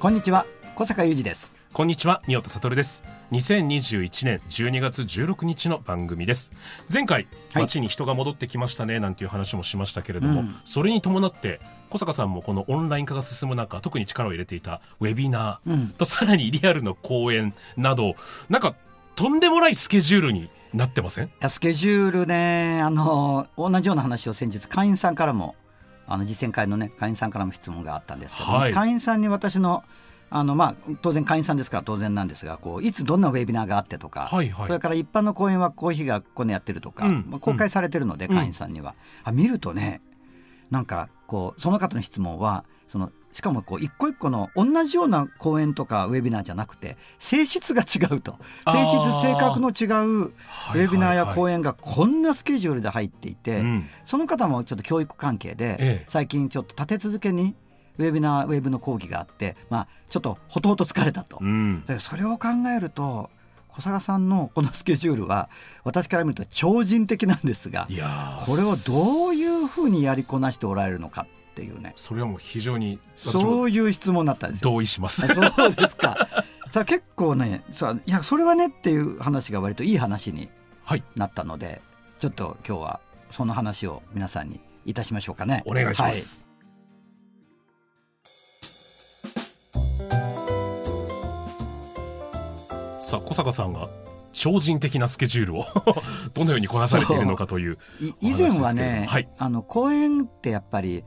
こんにちは小坂雄二です。こんにちは、宮田悟です。2021年12月16日の番組です。前回、はい。街に人が戻ってきましたね、なんていう話もしましたけれども、うん。それに伴って、小坂さんもこのオンライン化が進む中、特に力を入れていたウェビナー、うん。とさらにリアルの講演など、なんか、とんでもないスケジュールになってません？スケジュールねあの同じような話を先日会員さんからもあの実践会のね会員さんからも質問があったんですけど、はい。会員さんに私のあのまあ、当然会員さんですから当然なんですがこういつどんなウェビナーがあってとか、はいはい。それから一般の講演はこういう日がここでやってるとか、うん。まあ、公開されてるので、うん。会員さんには、あ見るとねなんかこうその方の質問はそのしかもこう一個一個の同じような講演とかウェビナーじゃなくて性質が違うと。性質性格の違うウはいェビナーやはい講演がこんなスケジュールで入っていて、うん。その方もちょっと教育関係で、ええ。最近ちょっと立て続けにウェビナーウェブの講義があって、まあ、ちょっとほとほと疲れたと、それを考えると小坂さんのこのスケジュールは私から見ると超人的なんですがこれをどういうふうにやりこなしておられるのかっていうね。それはもう非常に、私そもういう質問だったんですよ。同意します。そうですか。さあ結構ねさあいやそれはねっていう話が割といい話にはい、なったのでちょっと今日はその話を皆さんにいたしましょうかね。お願いします。さあ小坂さんが超人的なスケジュールを どのようにこなされているのかという以前はね、はい。あの公演ってやっぱり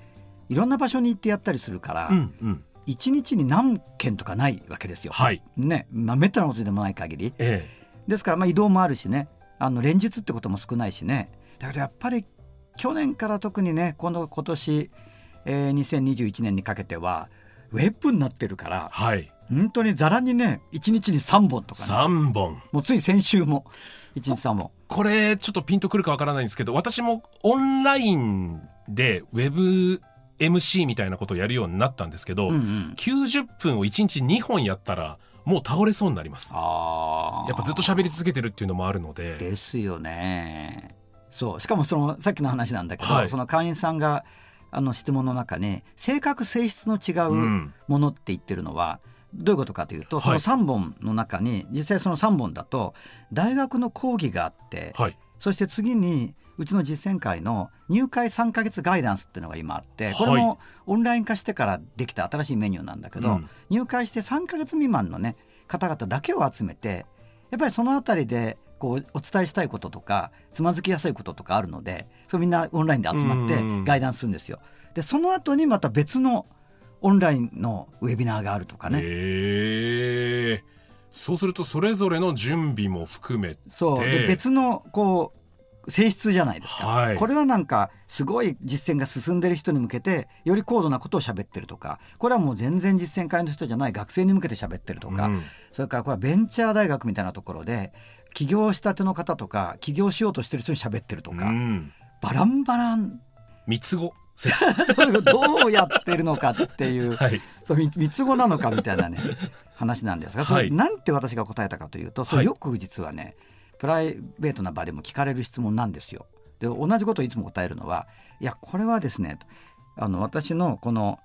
いろんな場所に行ってやったりするから、うんうん。一日に何件とかないわけですよ。はい。ね、まあ、めったなことでもない限り。えですからまあ移動もあるしね。あの連日ってことも少ないしね。だけどやっぱり去年から特にねこの今年、えー、2021年にかけてはウェブになってるからえはい。本当にざらにね1日に3本とかね。3本。もうつい先週も1日3本。これちょっとピンとくるかわからないんですけど私もオンラインでウェブ MC みたいなことをやるようになったんですけど、うんうん。90分を1日2本やったらもう倒れそうになります。やっぱずっと喋り続けてるっていうのもあるので。ですよね。そう。しかもそのさっきの話なんだけど、はい。その会員さんがあの質問の中に性格性質の違ううん。ものって言ってるのは、どういうことかというとそのはい3本の中に、実際その3本だと大学の講義があって、はい。そして次にうちの実践会の入会3ヶ月ガイダンスっていうのが今あってはい。これもオンライン化してからできた新しいメニューなんだけど、うん。入会して3ヶ月未満のね方々だけを集めてやっぱりそのあたりでこうお伝えしたいこととかつまずきやすいこととかあるのでそれみんなオンラインで集まってガイダンスするんですよ。でその後にまた別のオンラインのウェビナーがあるとかね、へえそうするとそれぞれの準備も含めて。そう。で別のこう性質じゃないですか、はい。これはなんかすごい実践が進んでる人に向けてより高度なことを喋ってるとかこれはもう全然実践会の人じゃない学生に向けて喋ってるとか、うん。それからこれはベンチャー大学みたいなところで起業したての方とか起業しようとしてる人に喋ってるとか、うん。バランバラン。三つ子。説 それをどうやってるのかっていう はい。そ三つ子なのかみたいなね話なんですが、それはい。なんて私が答えたかというとそれはい。よく実はね、プライベートな場でも聞かれる質問なんですよ。で同じことをいつも答えるのはいやこれはですねあの私のこの、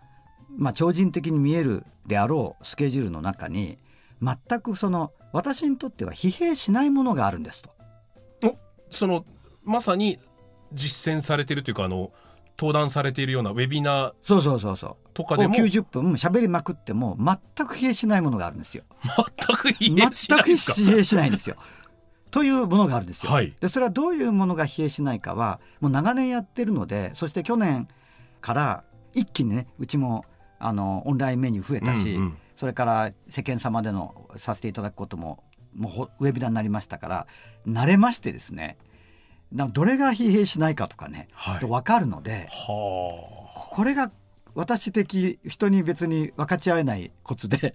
まあ、超人的に見えるであろうスケジュールの中に全くその私にとっては疲弊しないものがあるんですと。そのまさに実践されているというかあの登壇されているようなウェビナーそうそうそうそう。とかでも90分喋りまくっても全く疲弊しないものがあるんですよ。全く全言えしないくですか？疲弊しないんですよ。というものがあるんですよ。はい。でそれはどういうものが疲弊しないかはもう長年やってるのでそして去年から一気にねうちもあのオンラインメニュー増えたし、うんうん。それから世間様でのさせていただくことももうほウェビナーになりましたから慣れましてですねなどれが疲弊しないかとかね、はい。分かるのではこれが私的人に別に分かち合えないコツで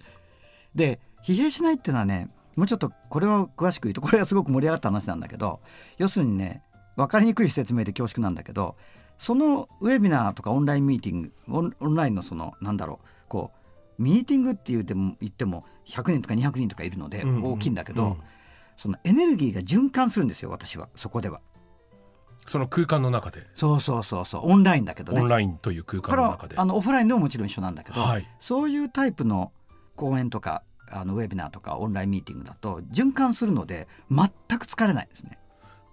で疲弊しないっていうのはねもうちょっとこれを詳しく言うとこれがすごく盛り上がった話なんだけど要するにね分かりにくい説明で恐縮なんだけどそのウェビナーとかオンラインミーティングオンオンラインのそのなんだろうこうミーティングって言っても言っても100人とか200人とかいるのでうんうん大きいんだけど、うんそのエネルギーが循環するんですよ私は。そこでは。その空間の中で。そうそうそうそう。オンラインだけどね。オンラインという空間の中で。あのオフラインでももちろん一緒なんだけど、はい。そういうタイプの講演とかあのウェビナーとかオンラインミーティングだと循環するので全く疲れないですね。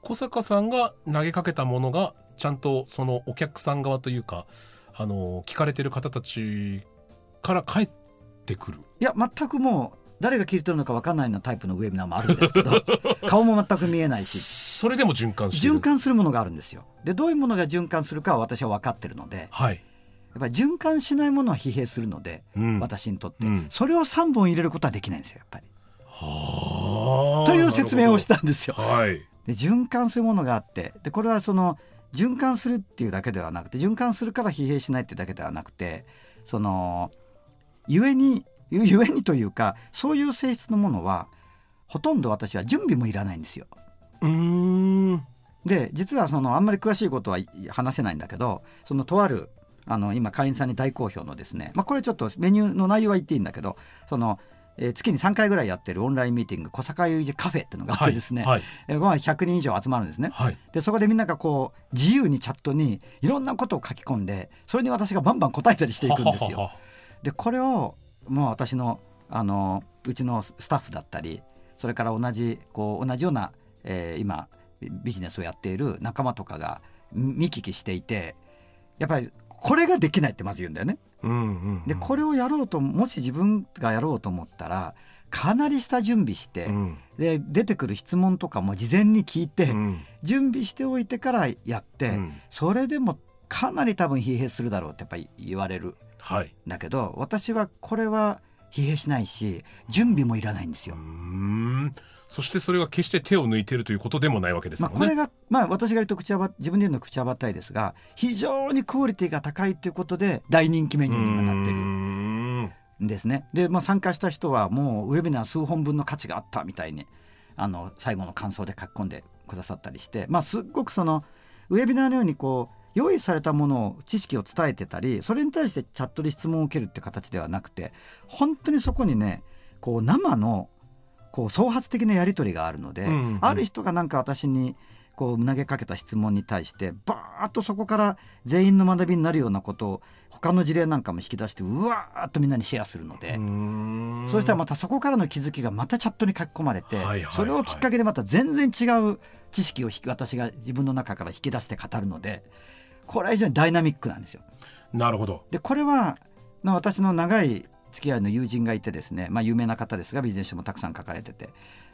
小坂さんが投げかけたものがちゃんとそのお客さん側というかあの聞かれてる方たちから返ってくるいや全くもう誰が聞いてるのか分かんないようなタイプのウェビナーもあるんですけど 顔も全く見えないしそれでも循環してる循環するものがあるんですよ。でどういうものが循環するかは私は分かってるのではい、やっぱり循環しないものは疲弊するので、うん私にとって、うんそれを3本入れることはできないんですよやっぱり。はあという説明をしたんですよ。はいで循環するものがあってでこれはその循環するっていうだけではなくて循環するから疲弊しないってだけではなくてそのゆえにゆゆえにというかそういう性質のものはほとんど私は準備もいらないんですよ。うーんで実はそのあんまり詳しいことは話せないんだけどそのとあるあの今会員さんに大好評のですね、まあ、これちょっとメニューの内容は言っていいんだけどその、えー月に3回ぐらいやってるオンラインミーティング小坂雄二カフェっていうのがあってですね、はいえーまあ、100人以上集まるんですね。はいでそこでみんながこう自由にチャットにいろんなことを書き込んでそれに私がバンバン答えたりしていくんですよ。はははでこれをもう私のあのうちのスタッフだったりそれから同じこう同じような、えー今ビジネスをやっている仲間とかが見聞きしていてやっぱりこれができないってまず言うんだよね。うんうんうん。でこれをやろうともし自分がやろうと思ったらかなりした準備して、うん。で出てくる質問とかも事前に聞いて、うん。準備しておいてからやって、うん。それでもかなり多分疲弊するだろうってやっぱり言われる。はい。んだけど私はこれは疲弊しないし準備もいらないんですよ。うー。んそしてそれが決して手を抜いてるということでもないわけですまあ、もんね。これが、まあ、私が言うと口はば自分で言うのは口はばったいですが非常にクオリティが高いということで大人気メニューに今なってるんですね。で、まあ、参加した人はもうウェビナー数本分の価値があったみたいにあの最後の感想で書き込んでくださったりして、まあ、すっごくそのウェビナーのようにこう用意されたものを知識を伝えてたりそれに対してチャットで質問を受けるって形ではなくて本当にそこにねこう生のこう創発的なやり取りがあるので、うんうんある人がなんか私にこう投げかけた質問に対してバーッとそこから全員の学びになるようなことを他の事例なんかも引き出してうわーっとみんなにシェアするので、そうしたらまたそこからの気づきがまたチャットに書き込まれて、それをきっかけでまた全然違う知識を私が自分の中から引き出して語るのでこれは非常にダイナミックなんですよ。なるほど。でこれはまあ私の長い付き合いの友人がいてですね、まあ、有名な方ですがビジネス書もたくさん書かれてて、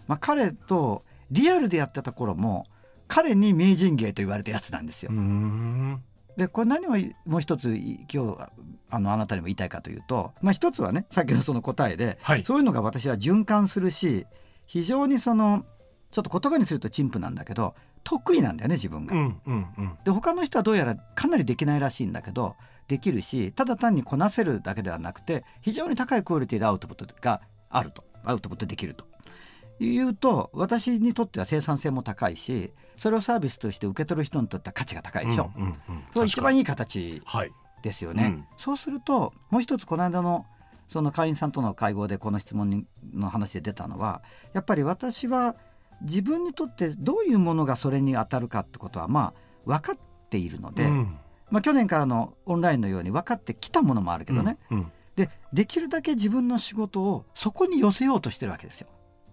まあ、彼とリアルでやってた頃も彼に名人芸と言われたやつなんですよ。でこれ何をもう一つ今日あのあなたにも言いたいかというと、まあ、一つはねさっきのその答えで、はい。そういうのが私は循環するし非常にそのちょっと言葉にすると陳腐なんだけど得意なんだよね自分が。うんうんうん。で他の人はどうやらかなりできないらしいんだけどできるしただ単にこなせるだけではなくて非常に高いクオリティでアウトプットがあると。アウトプットできると。いうと私にとっては生産性も高いしそれをサービスとして受け取る人にとっては価値が高いでしょ。うんうんうん。それ一番いいい形はいですよね。うん。そうするともう一つこの間のその会員さんとの会合でこの質問にの話で出たのはやっぱり私は自分にとってどういうものがそれに当たるかってことはまあ分かっているので、うんまあ、去年からのオンラインのように分かってきたものもあるけどね、うんうん。でできるだけ自分の仕事をそこに寄せようとしてるわけですよ。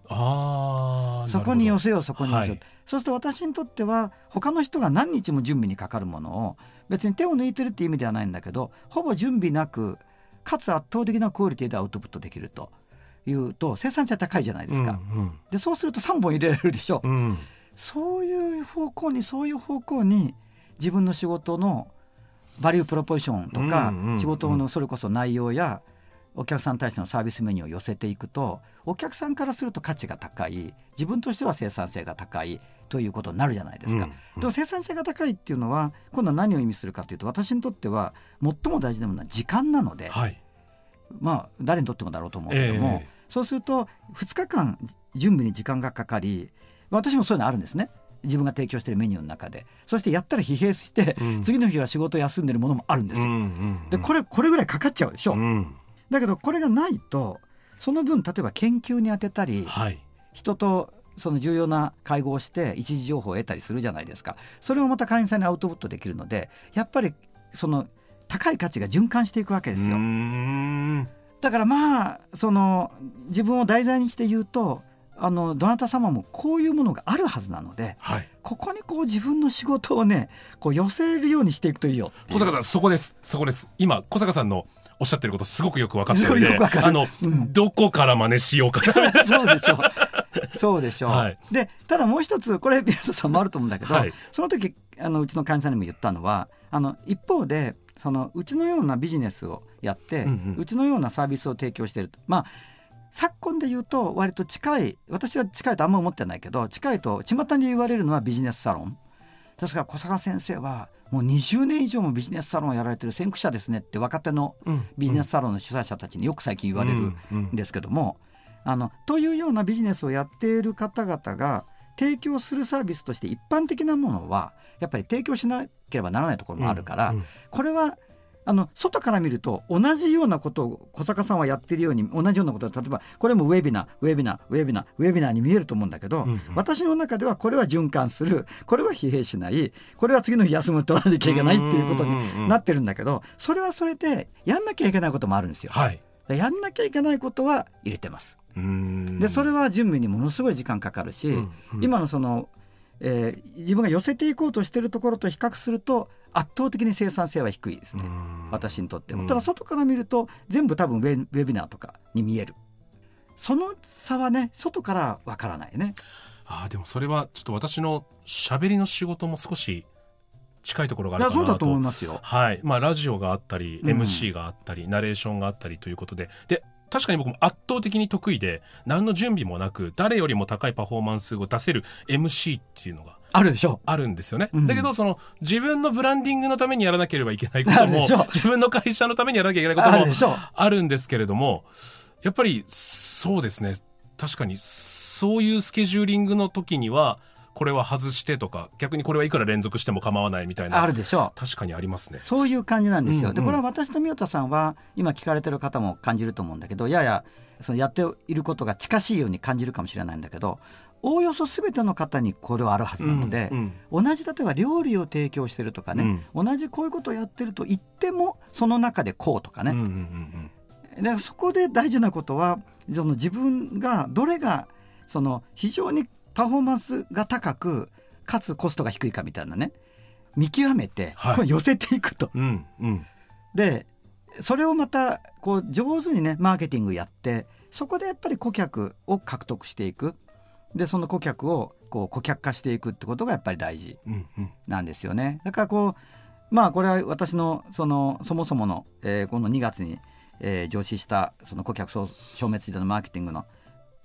ああそこに寄せせようそこに寄せよう、はい。そうすると私にとっては他の人が何日も準備にかかるものを別に手を抜いてるって意味ではないんだけどほぼ準備なくかつ圧倒的なクオリティでアウトプットできると。いうと生産性高いじゃないですか。うんでそうすると3本入れられるでしょ。うんうん。そういう方向にそういう方向に自分の仕事のバリュープロポーションとか、仕事のそれこそ内容やお客さんに対してのサービスメニューを寄せていくとお客さんからすると価値が高い自分としては生産性が高いということになるじゃないですか。うんうん。でも生産性が高いっていうのは今度は何を意味するかというと私にとっては最も大事なものは時間なので、はい。まあ誰にとってもだろうと思うけども、えそうすると2日間準備に時間がかかり私もそういうのあるんですね自分が提供しているメニューの中で。そしてやったら疲弊して、うん。次の日は仕事休んでるものもあるんですよ。うんうんでこれこれぐらいかかっちゃうでしょ、うん。だけどこれがないとその分例えば研究に当てたりはい。人とその重要な会合をして一時情報を得たりするじゃないですか。それをまた会員さんにアウトプットできるのでやっぱりその高い価値が循環していくわけですよ。だからまあその自分を題材にして言うとあのどなた様もこういうものがあるはずなのではい。ここにこう自分の仕事をねこう寄せるようにしていくといいよ。小坂さんそこです。そこです。今小坂さんのおっしゃってることすごくよく分かったので あの、うん。どこから真似しようかな。そうでしょう。そうでしょう。はい。で、ただもう一つ、これ、宮田さんもあると思うんだけど、はい。その時あのうちの会員さんにも言ったのは、あの一方で、そのうちのようなビジネスをやって、ううん。うんちのようなサービスを提供していると。まあ昨今で言うと割と近い私は近いとあんま思ってないけど近いと巷に言われるのはビジネスサロン。ですから小坂先生はもう20年以上もビジネスサロンをやられてる先駆者ですねって若手のビジネスサロンの主催者たちによく最近言われるんですけども、あのというようなビジネスをやっている方々が提供するサービスとして一般的なものはやっぱり提供しなければならないところもあるから、これはあの外から見ると同じようなことを小坂さんはやってるように同じようなことを例えばこれもウェビナーウェビナーウェビナーウェビナーに見えると思うんだけど、うんうん。私の中ではこれは循環するこれは疲弊しないこれは次の日休む取らなきゃいけないっていうことになってるんだけどそれはそれでやんなきゃいけないこともあるんですよ。はい。やんなきゃいけないことは入れてます。でそれは準備にものすごい時間かかるし、うんうん。今のその、えー自分が寄せていこうとしてるところと比較すると圧倒的に生産性は低いですね、うん。私にとっても、だ外から見ると全部多分ウェウェビナーとかに見える。その差はね外からわからないね。ああでもそれはちょっと私の喋りの仕事も少し近いところがあいやそうだと思いますよ。はい。まあラジオがあったりうん。MC があったり、ナレーションがあったりということで。で確かに僕も圧倒的に得意で何の準備もなく誰よりも高いパフォーマンスを出せる MC っていうのがあるでしょ。あるんですよね、うん。だけどその自分のブランディングのためにやらなければいけないこともあるでしょ。自分の会社のためにやらなきゃいけないこともあるんですけれどもやっぱりそうですね。確かにそういうスケジューリングの時にはこれは外してとか逆にこれはいくら連続しても構わないみたいなあるでしょ。確かにありますね。そういう感じなんですよ。うんうん。でこれは私と宮田さんは今聞かれてる方も感じると思うんだけどややそのやっていることが近しいように感じるかもしれないんだけどおおよそ全ての方にこれはあるはずなので、うん同じ例えば料理を提供してるとかね、同じこういうことをやってると言ってもその中でこうとかうんうんうね、んうん。でそこで大事なことはその自分がどれがその非常にパフォーマンスが高くかつコストが低いかみたいなね。見極めて、はい。これ寄せていくと。うんうん。でそれをまたこう上手にねマーケティングやってそこでやっぱり顧客を獲得していくでその顧客をこう顧客化していくってことがやっぱり大事なんですよね。だからこうまあこれは私のそのそもそもの、えーこの2月に、えー上司したその顧客消滅時代のマーケティングの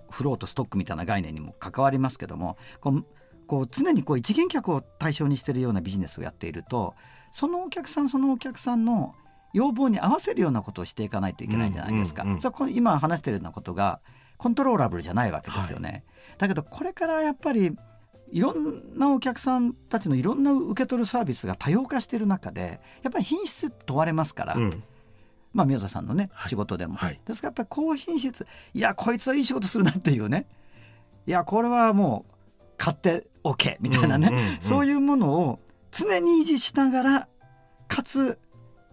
フローとストックみたいな概念にも関わりますけどもこうこう常にこう一元客を対象にしているようなビジネスをやっているとそのお客さんそのお客さんの要望に合わせるようなことをしていかないといけないじゃないですか。うんうんうんそれはこの今話しているようなことがコントローラブルじゃないわけですよね。だけどこれからやっぱりいろんなお客さんたちのいろんな受け取るサービスが多様化している中でやっぱり品質問われますから、うん。まあ宮田さんのね、はい。仕事でも、はい。ですからやっぱり高品質いやこいつはいい仕事するなっていうね。いやこれはもう買って OK みたいなね、うんうんうん。そういうものを常に維持しながらかつ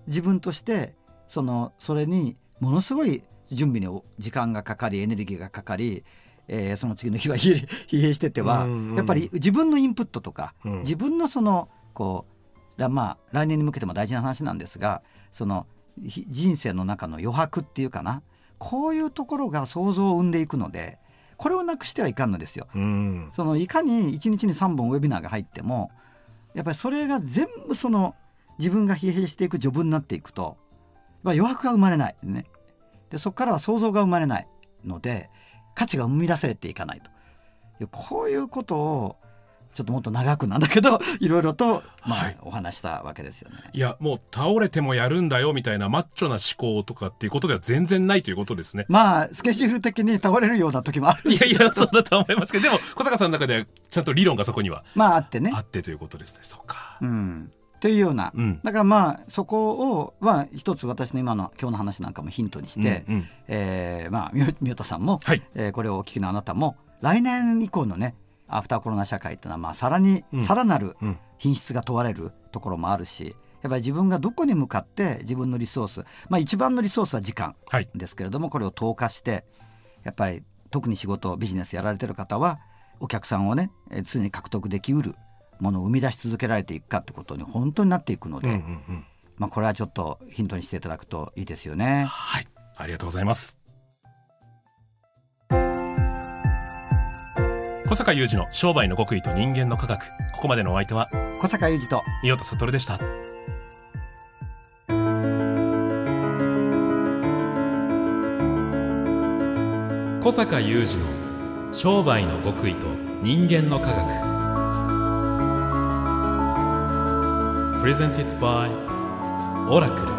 自分としてそのそれにものすごい準備に時間がかかりエネルギーがかかり、えーその次の日は疲弊してては、うんうんやっぱり自分のインプットとか、うん。自分のそのこうらまあ来年に向けても大事な話なんですがそのひ人生の中の余白っていうかなこういうところが想像を生んでいくのでこれをなくしてはいかんのですよ。うん。そのいかに1日に3本ウェビナーが入ってもやっぱりそれが全部その自分が疲弊していく序文になっていくと、まあ、余白が生まれないねでそこからは想像が生まれないので価値が生み出されていかないとこういうことをちょっともっと長くなんだけど いろいろと、まあはいお話したわけですよね。いや、もう倒れてもやるんだよみたいなマッチョな思考とかっていうことでは全然ないということですね。まあスケジュール的に倒れるような時もあるいやいや、そうだと思いますけど、でも小坂さんの中ではちゃんと理論がそこにはまああってねあ。ってということですね。そうか。うんというような、うん。だからまあそこを、まあ、一つ私の今の今日の話なんかもヒントにして、うんうん。えーまあ、みよみよたさんも、はい。えーこれをお聞きのあなたも来年以降のねアフターコロナ社会っていうのはまあさらに、うん。さらなるうん。品質が問われるところもあるしやっぱり自分がどこに向かって自分のリソース、まあ、一番のリソースは時間はい。ですけれどもこれを投下してやっぱり特に仕事ビジネスやられてる方はお客さんをねえー常に獲得できうるものを生み出し続けられていくかってことに本当になっていくので、うんうんうん。まあ、これはちょっとヒントにしていただくといいですよね。はい。ありがとうございます。小坂雄二の商売の極意と人間の科学。ここまでのお相手は、小坂雄二と宮田悟でした。小坂雄二の商売の極意と人間の科学 Presented by オラクル